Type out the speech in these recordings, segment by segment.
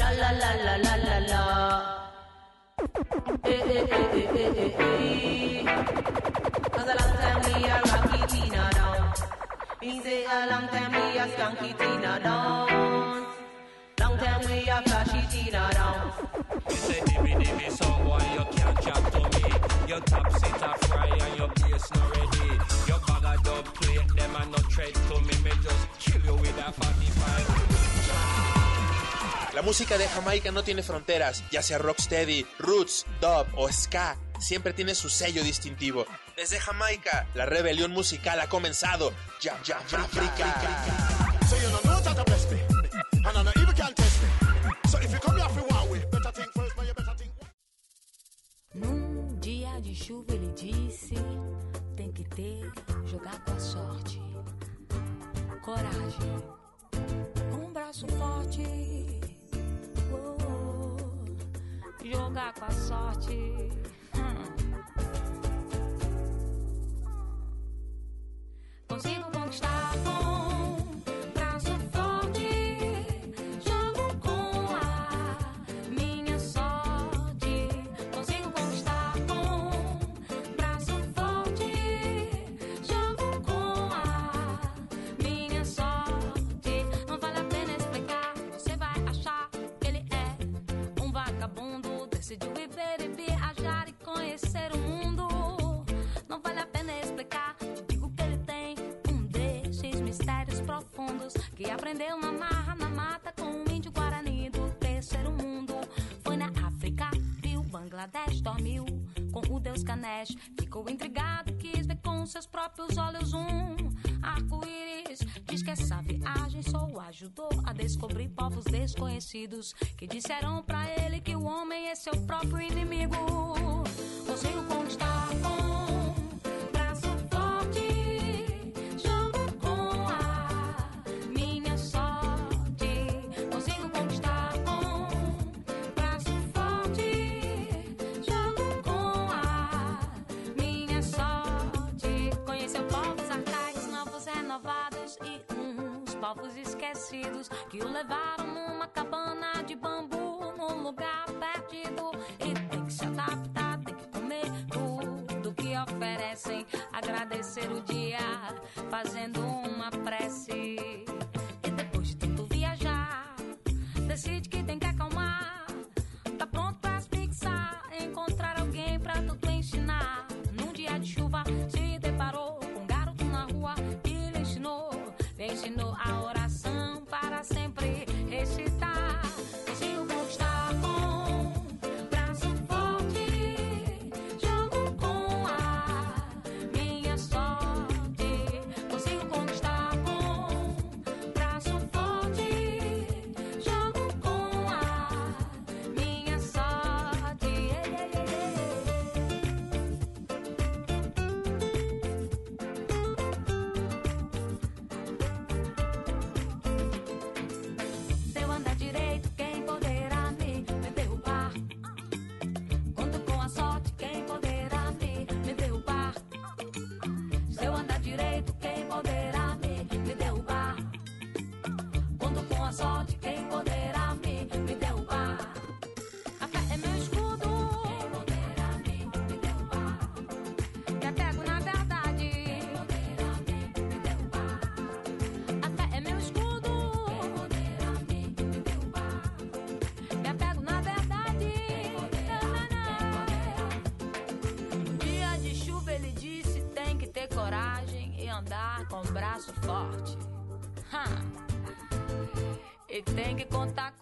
Sha la la la la la la. Eh eh eh eh eh eh. Cause a long time we a rocky Tina down. Me say a long time we a skanky Tina down. Long time we a flashy Tina down. You say dimmy dimmy song boy you can't chat to me Your top seat a fry and your bass not ready Your bag a dub plate them a no tread to me Me just kill you with a 45 La música de Jamaica no tiene fronteras, ya sea rocksteady, roots, dub o ska, siempre tiene su sello distintivo. Desde Jamaica, la rebelión musical ha comenzado. Ya, ya, África. Num dia de chuva ele disse: tem que ter, jogar com a sorte, coragem, um braço forte, jogar com a sorte. hum. Consigo conquistar com aprendeu na marra, na mata com um índio guarani do terceiro mundo. Foi na África, viu Bangladesh, dormiu com o deus Ganesh. Ficou intrigado, quis ver com seus próprios olhos um arco-íris. Diz que essa viagem só o ajudou a descobrir povos desconhecidos que disseram pra ele que o homem é seu próprio inimigo. Consigo conquistar com que o levaram numa cabana de bambu num lugar perdido. E tem que se adaptar, tem que comer tudo que oferecem. Agradecer o dia fazendo uma prece. Andar com o braço forte. Ha! E tem que contar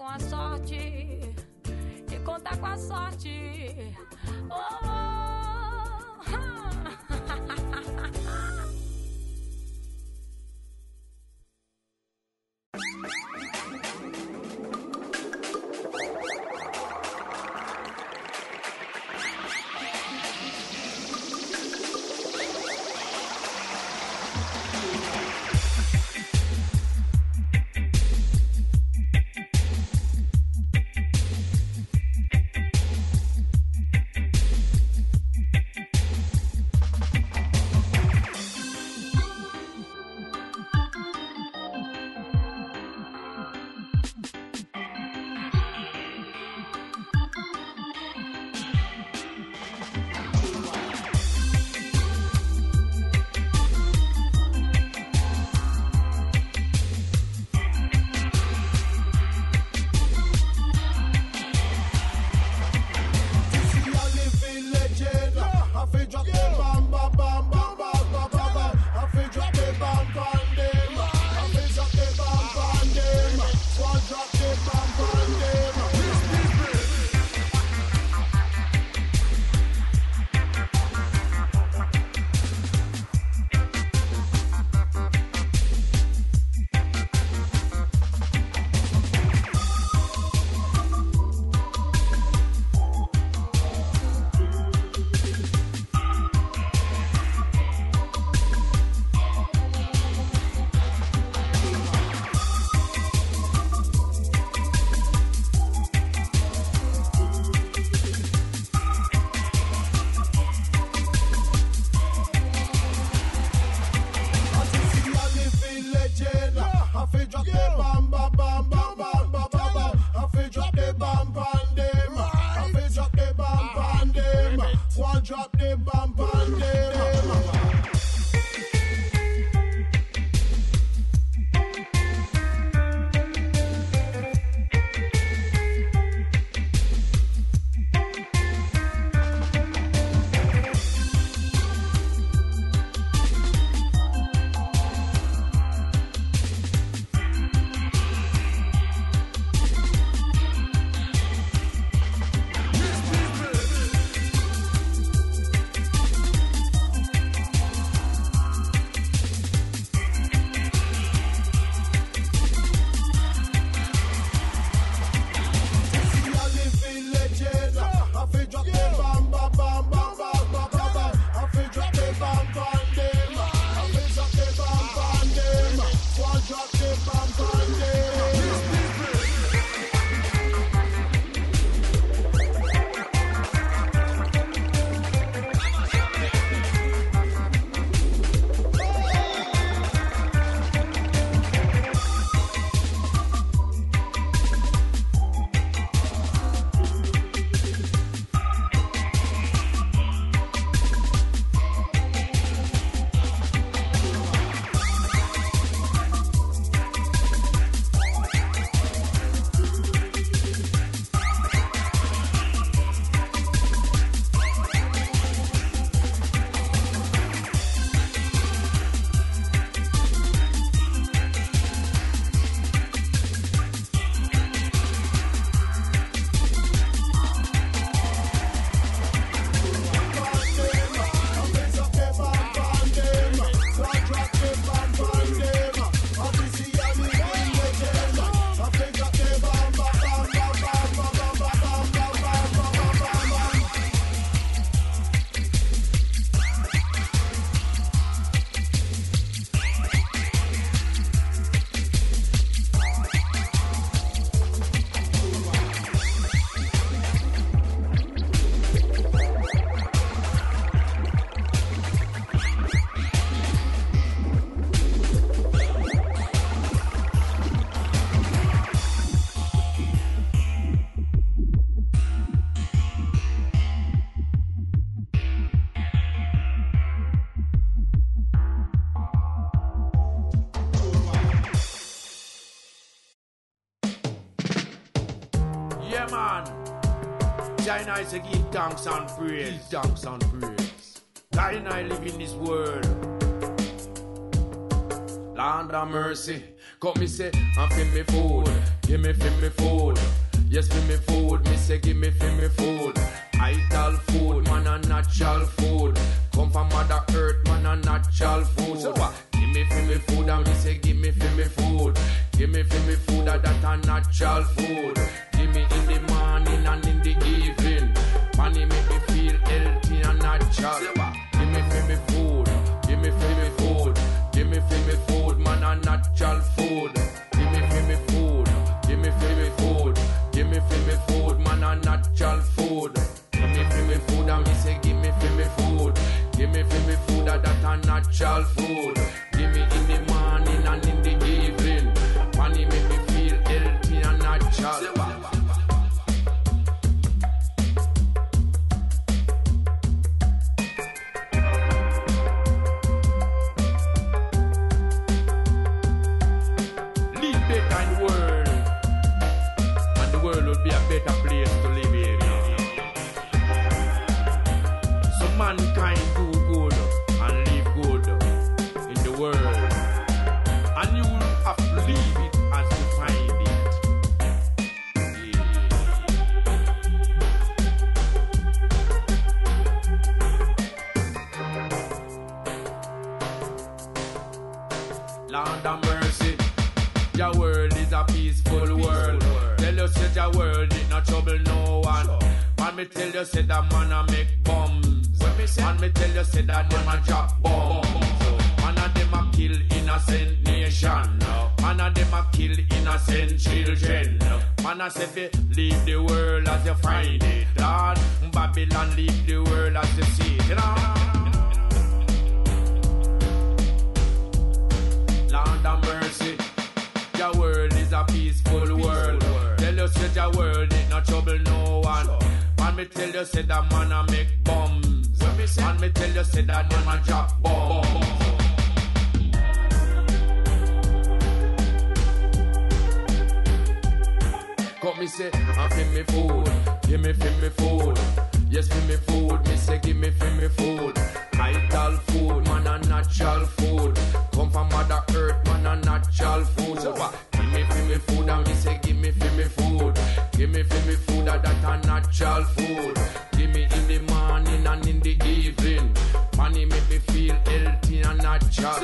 thanks and praise. Give thanks and praise. God and I live in this world. Land of mercy. Come me say, and fi me food. Give me fi me food. Yes, fi me food. Me say, give me fi me food. Ital food, man, a natural food. Come from Mother Earth, man, a natural food. So what? Give me fi me food, and me say, give me fi me food. Give me fi me food, that that a natural food. Natural. Give me fi me food. Give me fi me food. Give me fi me food, man, a natural food. Give me fi me food. Give me fi me food. Give me fi me food, man, a natural food. Give me fi me food, and me say, give me fi me food. Give me fi me food, that a natural food. Say, and fi me food, give me fi me food. Yes, fi me food, me say give me fi me food. Vital food, man a natural food. Come from Mother Earth, man a natural food. So what? Give me fi me food, and me say give me fi me food. Give me fi me food, that that a natural food. Give me in the morning and in the evening. Money make me feel healthy and natural.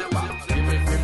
Give me fi me food,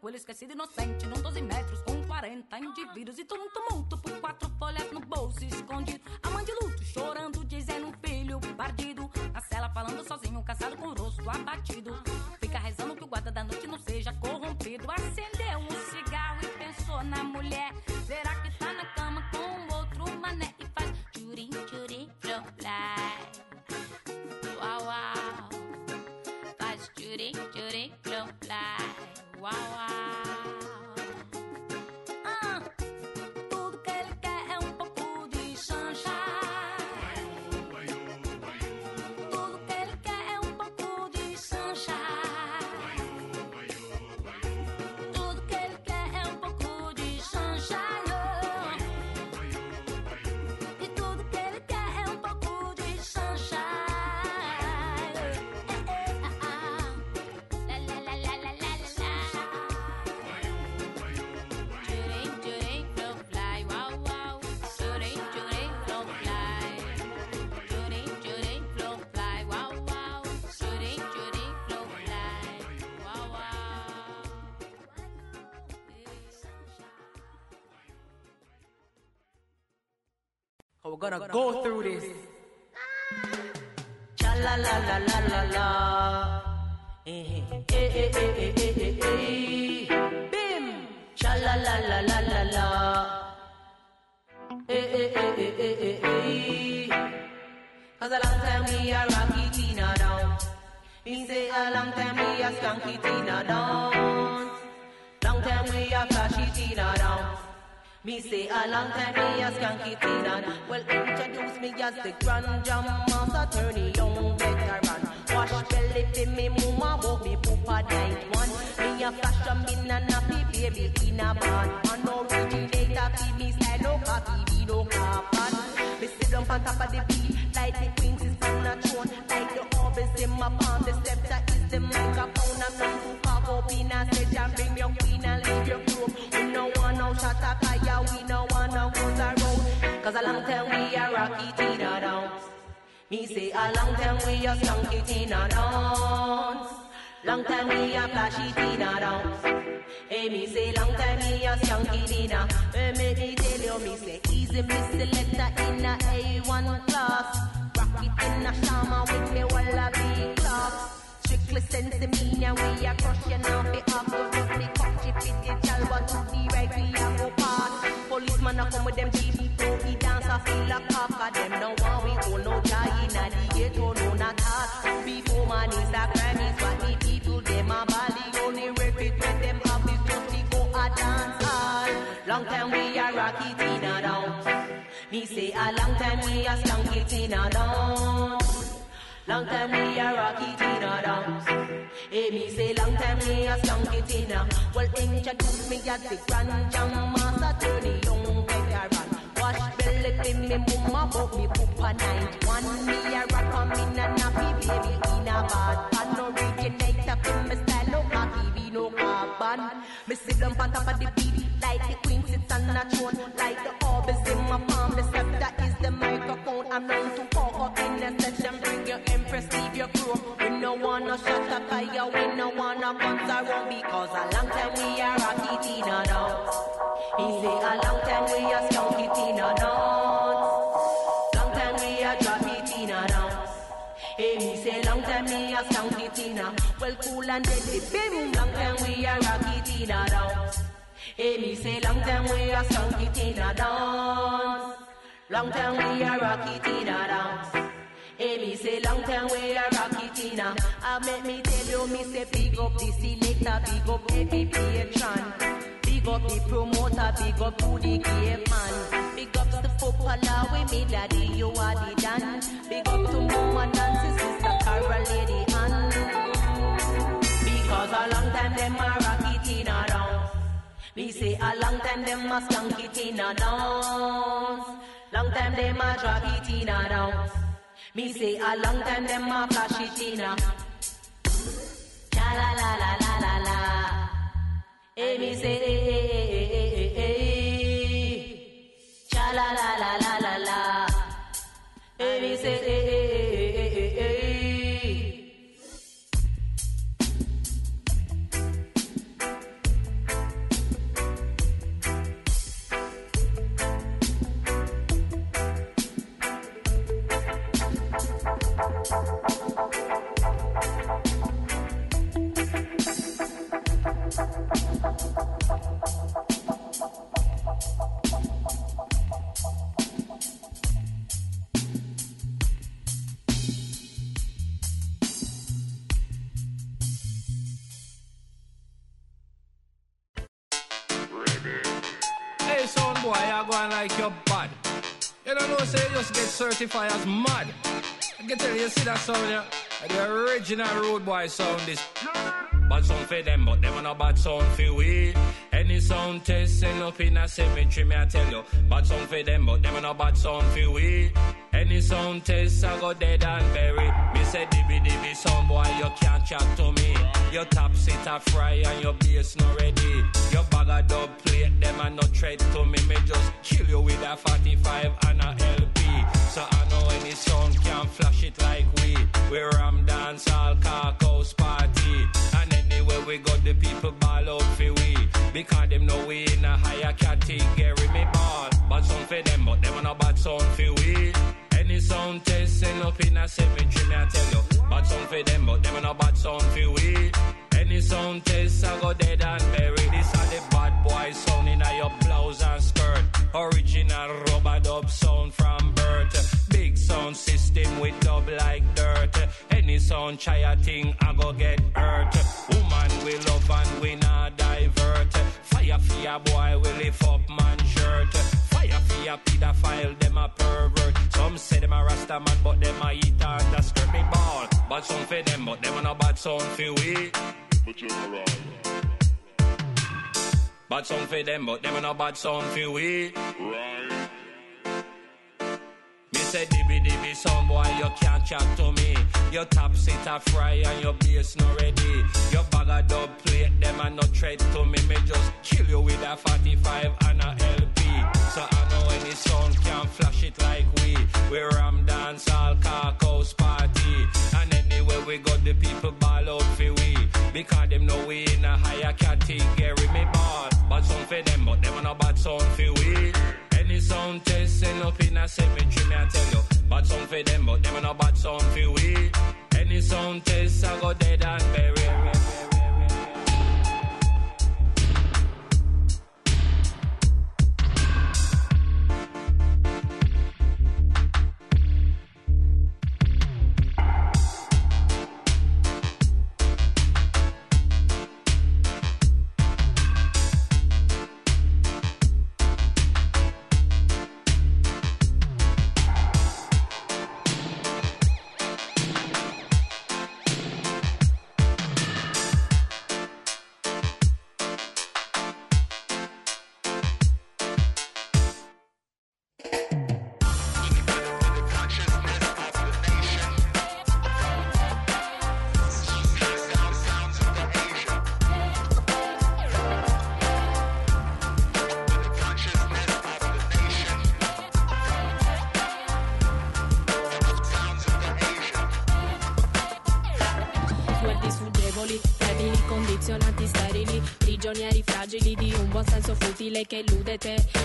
Tranquilo, esquecido, inocente. Num 12 metros com 40 indivíduos. E todo um tumulto por quatro folhas no bolso escondido. A mãe de luto chorando, dizendo filho perdido. Na cela, falando sozinho, cansado com o rosto abatido. Fica rezando que o guarda da noite não seja corrompido. Acendeu um cigarro e pensou na mulher. We're gonna go through this. Cha la la la la la la. Eh eh eh eh eh eh eh eh. Bim. Cha la la la la la la. Eh eh eh eh eh eh eh. Cause a long time we a rocky Tina down. Me say a long time we a skunky Tina down. Long time we a flashy Tina down. Me say a long time me a skanky teen Well introduce me as the grand jam master attorney young veteran Wash belly for me mama walk me poopa night one. Me a flash a min and happy baby in a band Man originator fi me style no cocky be no carbon Me sit down on top of the beat like the queens is on a throne. Like the orbits in my palm the scepter is the microphone. I'm not to carve up in a stage and bring your queen and leave your room We no want no shot at Cause a long time we a rocky Tina dance Me say a long time we a skunky Tina dance Long time we a flashy Tina dance Hey, me say long time me a skunky Tina. Hey, me me tell you, me say easy me selector in a A1 class. Rock it in a shama with me wallaby clocks Strictly sense the meaning we a crush you now be up to run the cocky fit rock it in a dance. Me say a long time we a skank it in a dance. Long time we a rock it in a dance. Hey, me say long time we a skank it in a. Well, introduce me as the grand jam master, turn the young veteran. Wash belly, be me mama, but me poop a night. One me a rock on me na nappy baby in a bad Sit on top of the beat like the queen sits on a throne. Like the orbs in my palm, the scepter is the microphone. I'm known to walk up in the session, bring your empress, leave your crew. We no wanna shut up fire, we no wanna guns around because a long time we are rock it in a dance. He say a long time we are skunk it in a dance. Long time we are drop it in a dance. Hey, me say long time me a skunk it in Well cool and deadly bim Long time we a Hey, me say long time we a skunk it in a dance Long time we a rock it in a dance Hey, me say long time we a rock it in a I make me tell you me say big up the selector Big up every patron Big up the promoter, big up to the game man. Big ups to footballer, we me daddy, you are the dan. Big up to mama Me say a long time them a skank it in a dance. Long time them a drag it in a dance. Me say a long time them a flash it in a. Cha la la la la la la. Hey, me say, hey, hey, hey, hey, hey, hey, hey. Cha la la la la la la. Hey, me say, hey, hey, get as mad. I can tell you, see that sound here? The original road boy sound this. Bad sound for them, but them are not bad sound for we. Any sound test end up in a cemetery, me I tell you. Bad sound for them, but them are not bad sound for we. Any sound test, I go dead and buried. Say dibby dibby sound boy, you can't chat to me. Your top sit a fry and your bass not ready. Your bag of dub plate, them are not tread to me. Me just kill you with a 45 and a LP. So I know any sound can flash it like we. We ram dance all carcass party. And anywhere we got the people ball out for we. Because them know we in a higher category. Me ball, bad sound for them, but them are not bad sound for we. Sound test end up in a cemetery, me I tell you. Bad sound for them, but them are not bad sound for we. Any sound test, I go dead and buried. This are the bad boy sound in a your blouse and skirt. Original rubber dub sound from birth. Big sound system with dub like dirt. Any sound try a thing, I go get hurt. Woman we love and we not divert. Fire for boy, we lift up man shirt. Fire for pedophile, them a pervert. Bad sound for them, but them a no bad sound for we. But you're right. Bad sound for them, but them a no bad sound for we. Me say dibby dibby sound boy, you can't chat to me. Your top sit a fry and your bass not ready. Your bag of dub plate, them a no tread to me. Me just kill you with a 45 and a LP. So I know any sound can flash it like we. We ram dance all carcass party. And anywhere we got the people ball out for we. Because them know we in a higher category. Me ball, bad sound for them, but them a no bad sound for we. Sound test up in a cemetery, me I tell you. Bad sound for them, but them a no bad sound for we. Any sound test, I go dead and buried. que elúdete.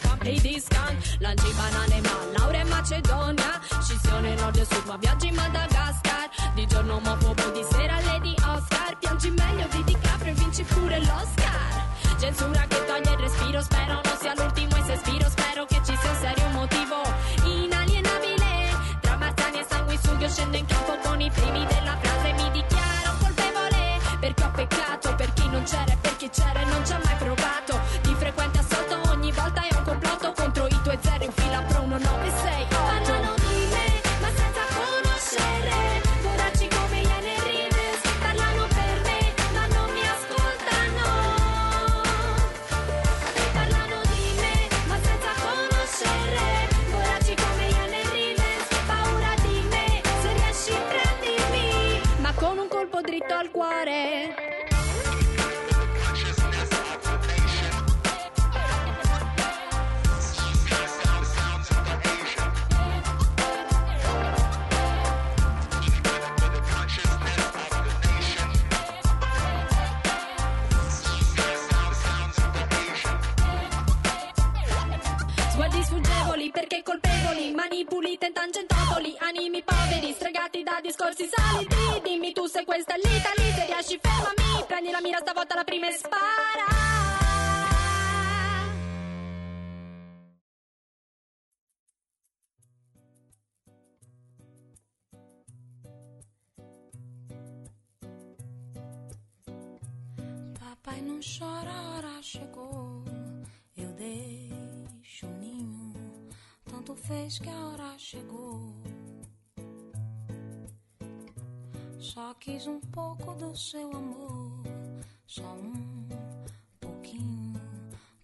capri di scan Lanci banane ma laure in Macedonia. Scissione nord e sud ma viaggi in Madagascar. Di giorno mo Papai não chora, a hora chegou. Eu deixo o ninho, tanto fez que a hora chegou. Só quis um pouco do seu amor, só um pouquinho,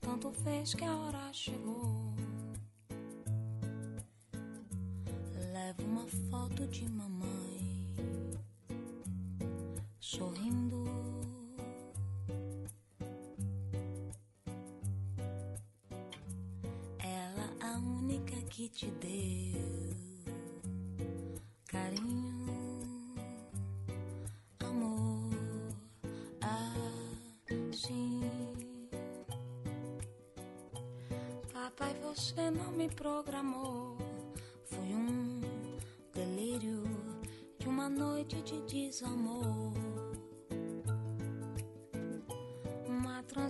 tanto fez que a hora chegou.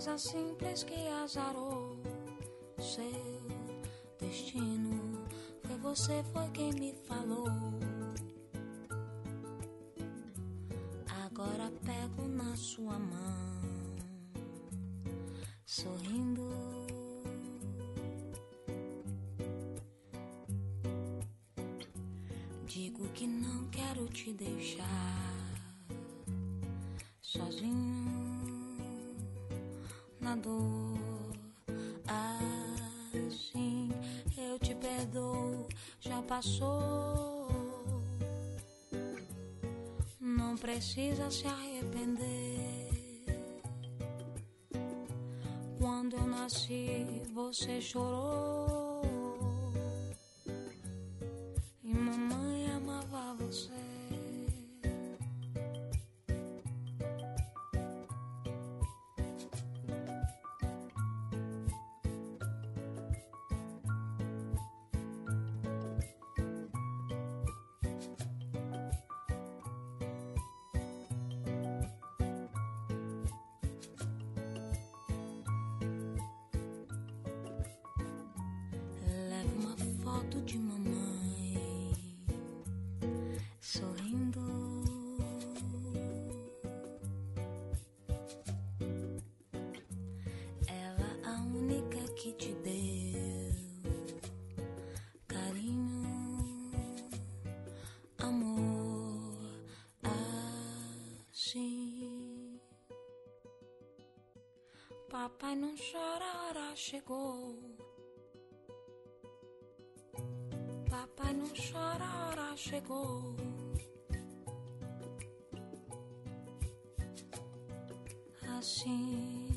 coisa simples que azarou seu destino. Foi você, foi quem me falou. Agora pego na sua mão, sorrindo. Digo que não quero te deixar sozinho assim eu te perdoo. Já passou. Não precisa se arrepender. Quando eu nasci você chorou. chorará chegou. Papai não chorará chegou. Assim.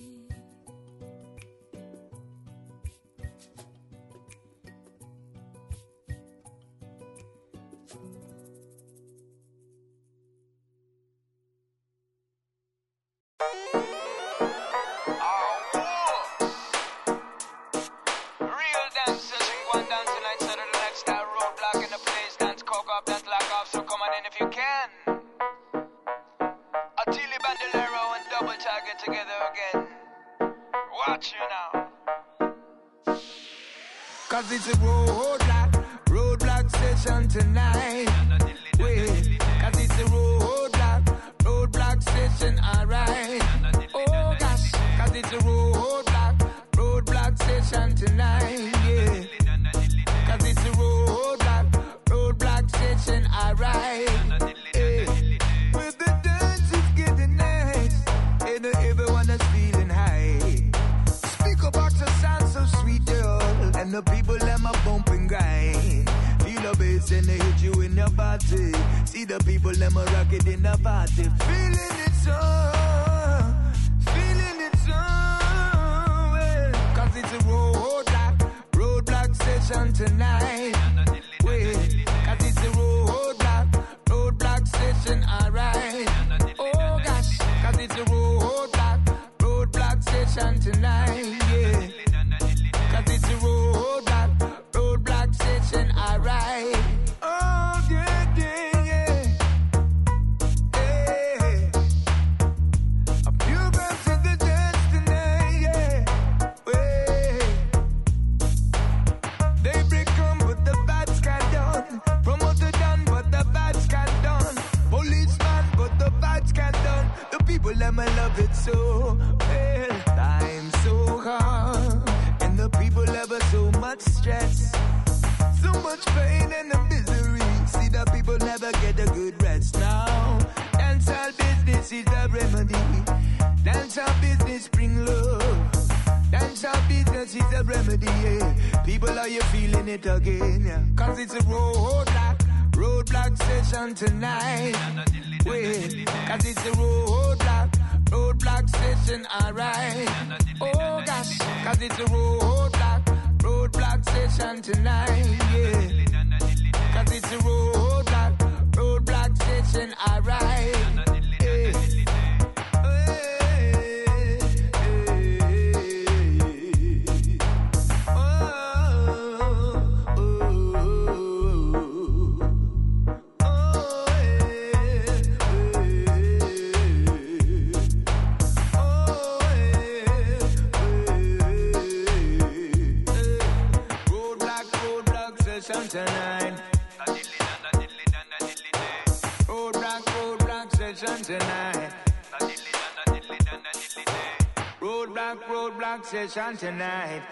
so well, times so hard, and the people have so much stress, so much pain and the misery. See the people never get a good rest now. Dancehall business is the remedy. Dancehall business bring love. Dancehall business is the remedy. Yeah. People, are you feeling it again? Yeah. Cause it's a roadblock, roadblock session tonight. Wait, cause it's a roadblock roadblock station, alright. Oh gosh, cause it's a roadblock, roadblock station tonight, yeah. Cause it's a roadblock, roadblock station, alright. tonight. Roadblock, roadblock session tonight.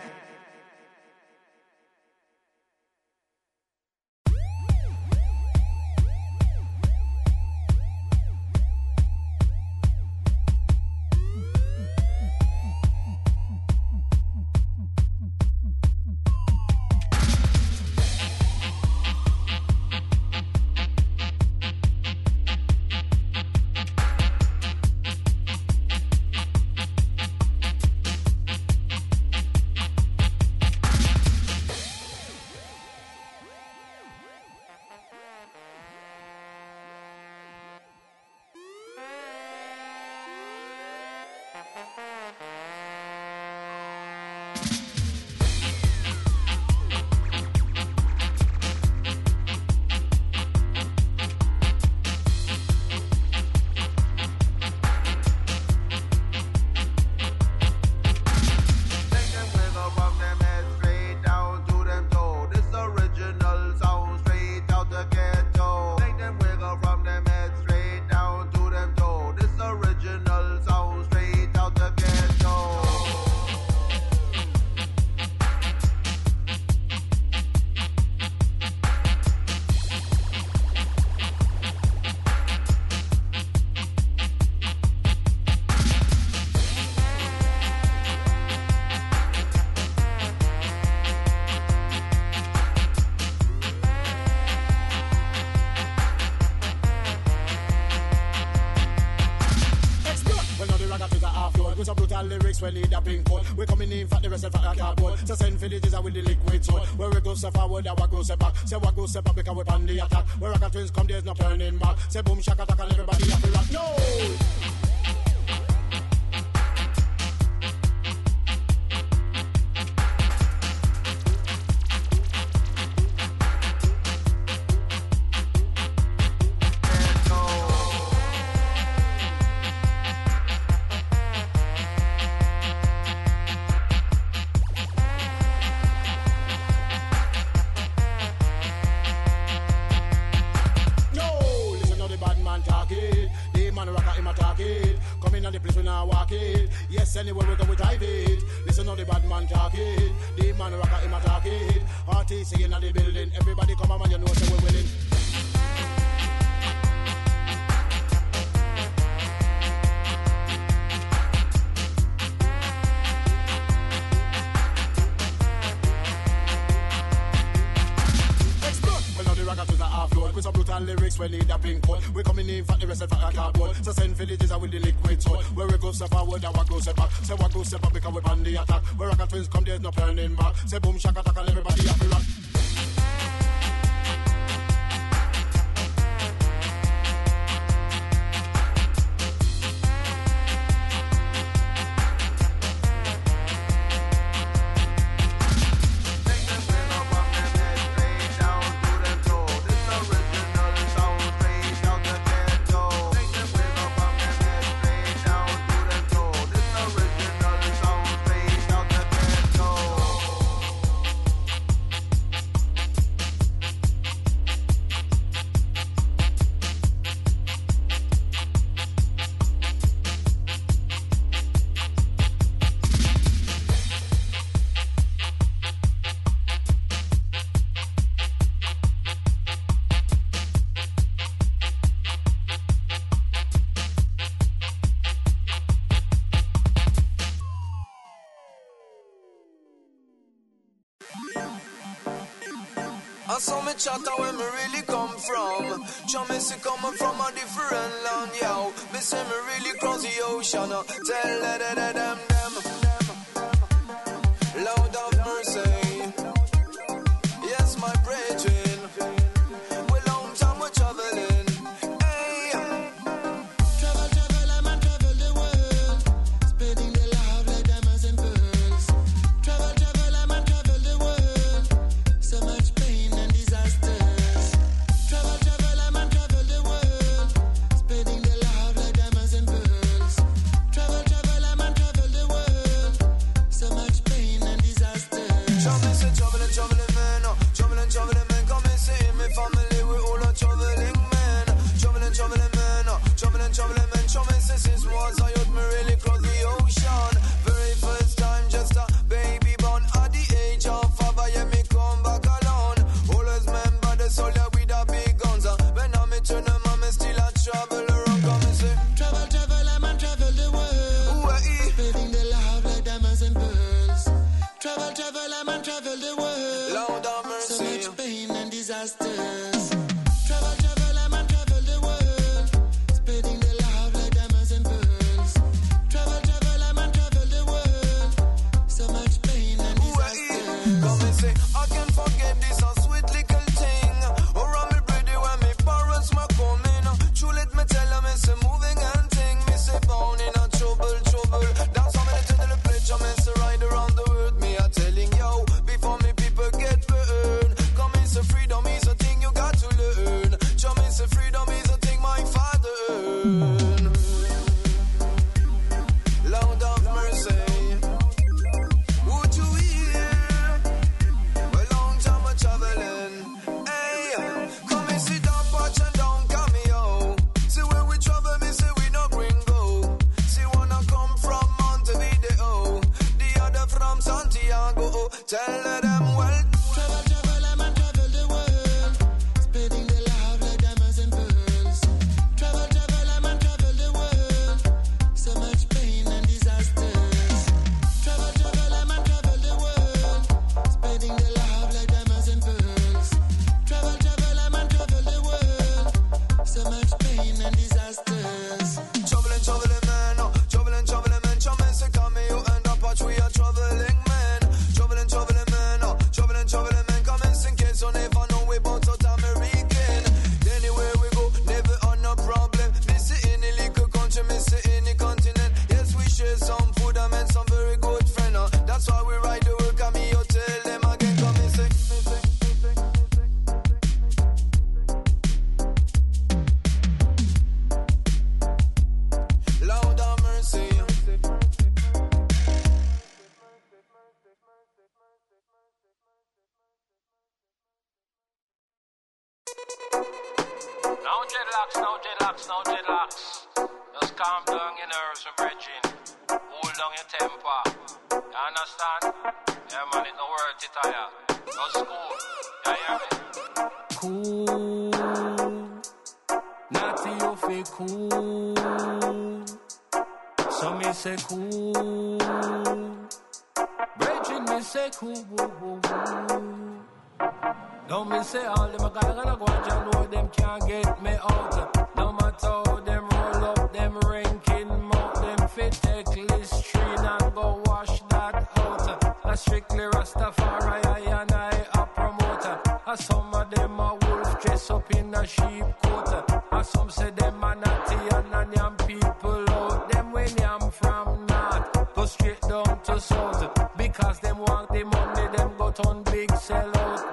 place where lead a pink coat. We coming in for the rest of the cardboard. So send villages the with the liquid soul. Where we go so forward, that we go so back. Say we go so back because we're on the attack. Where rocket twins come, there's no turning back. Say boom, shaka, tackle everybody have to rock. No! music coming from a different land, yo. Me say me really cross the ocean, uh. tell her that.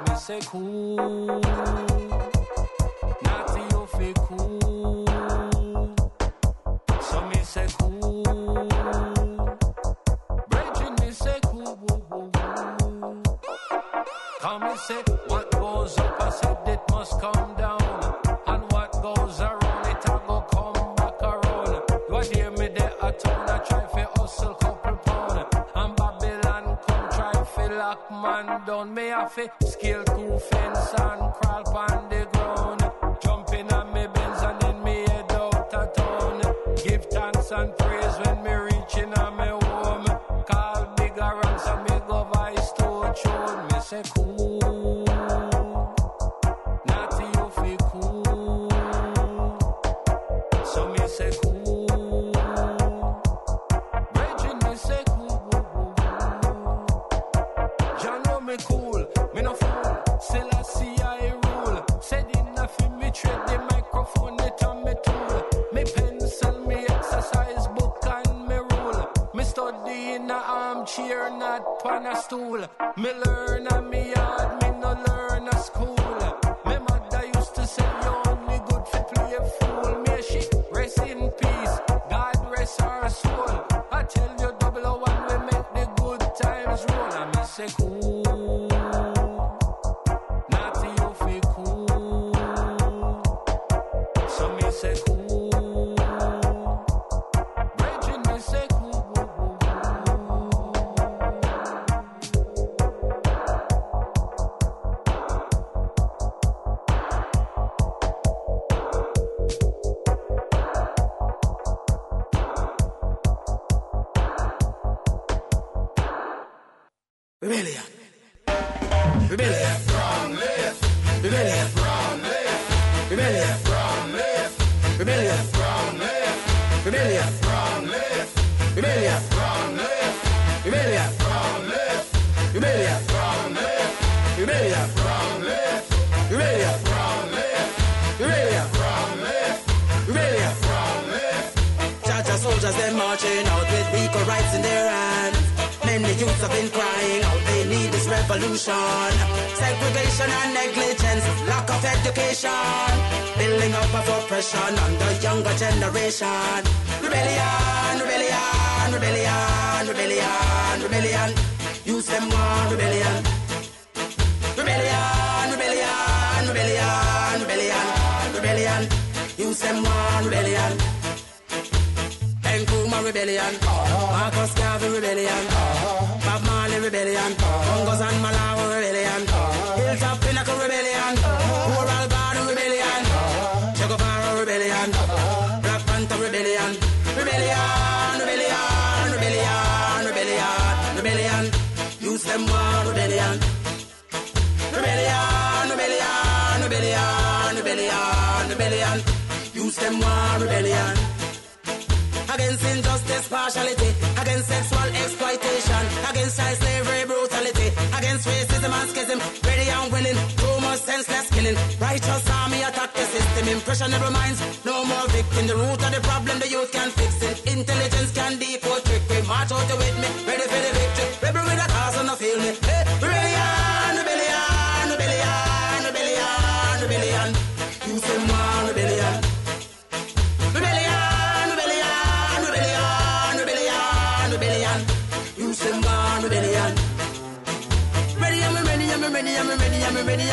me say cool. black man down. Me have a scale to fence and crawl on the ground. Jumping on me bins and then me head out of town. Give thanks and praise when me reaching on me home. Call bigger ransom, me go vice to a tune. Me say cool. rebellion. Use them war rebellion. Against injustice, partiality, against sexual exploitation, against child slavery, brutality, against racism and schism, ready and willing, no more senseless killing. Righteous army attack the system, impressionable minds, no more victim. The root of the problem, the youth can fix it. Intelligence can decode trick. We march out with me, ready for the victory. Rebel with a cause and no feel. Hey,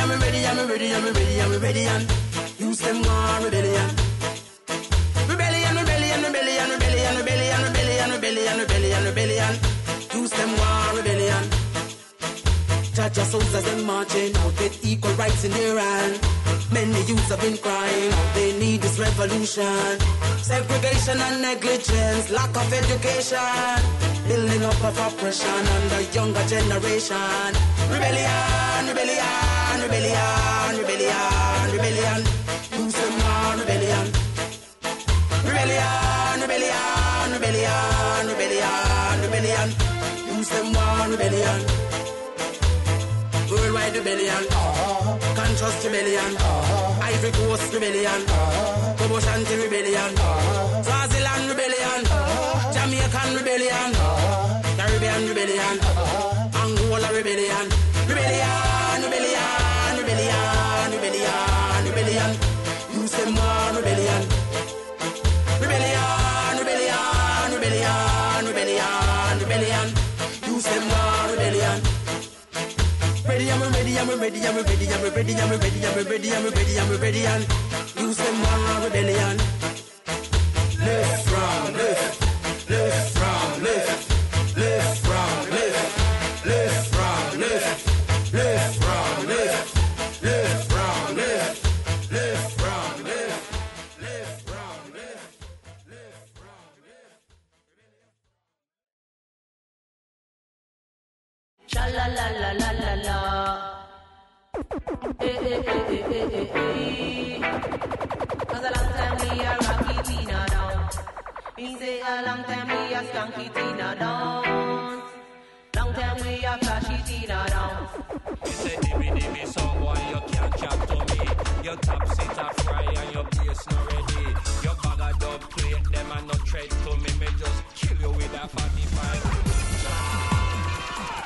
and we ready and we ready and we ready and we ready and use them on rebellion. Rebellion, rebellion, rebellion, rebellion, rebellion, rebellion, rebellion, rebellion, rebellion, rebellion. Use on. Souls as them marching out, get equal rights in hand. Many youths have been crying they need this revolution. Segregation and negligence, lack of education. Building up of oppression on the younger generation. Rebellion, rebellion, rebellion, rebellion, rebellion. Use them war rebellion. Rebellion, rebellion, rebellion, rebellion, rebellion. Use them war rebellion. Worldwide rebellion. Uh-huh. Conscious rebellion. Uh-huh. Ivory Coast uh-huh. rebellion. Togo Shanti rebellion. Swaziland rebellion. Jamaican rebellion. Caribbean rebellion. Angola rebellion. Rebellion, I'm ready, I'm ready, I'm ready, I'm ready, I'm ready, I'm ready, I'm ready, I'm ready, and use them more rebellion. Kill them and not trade to me. Made us chill you with a 45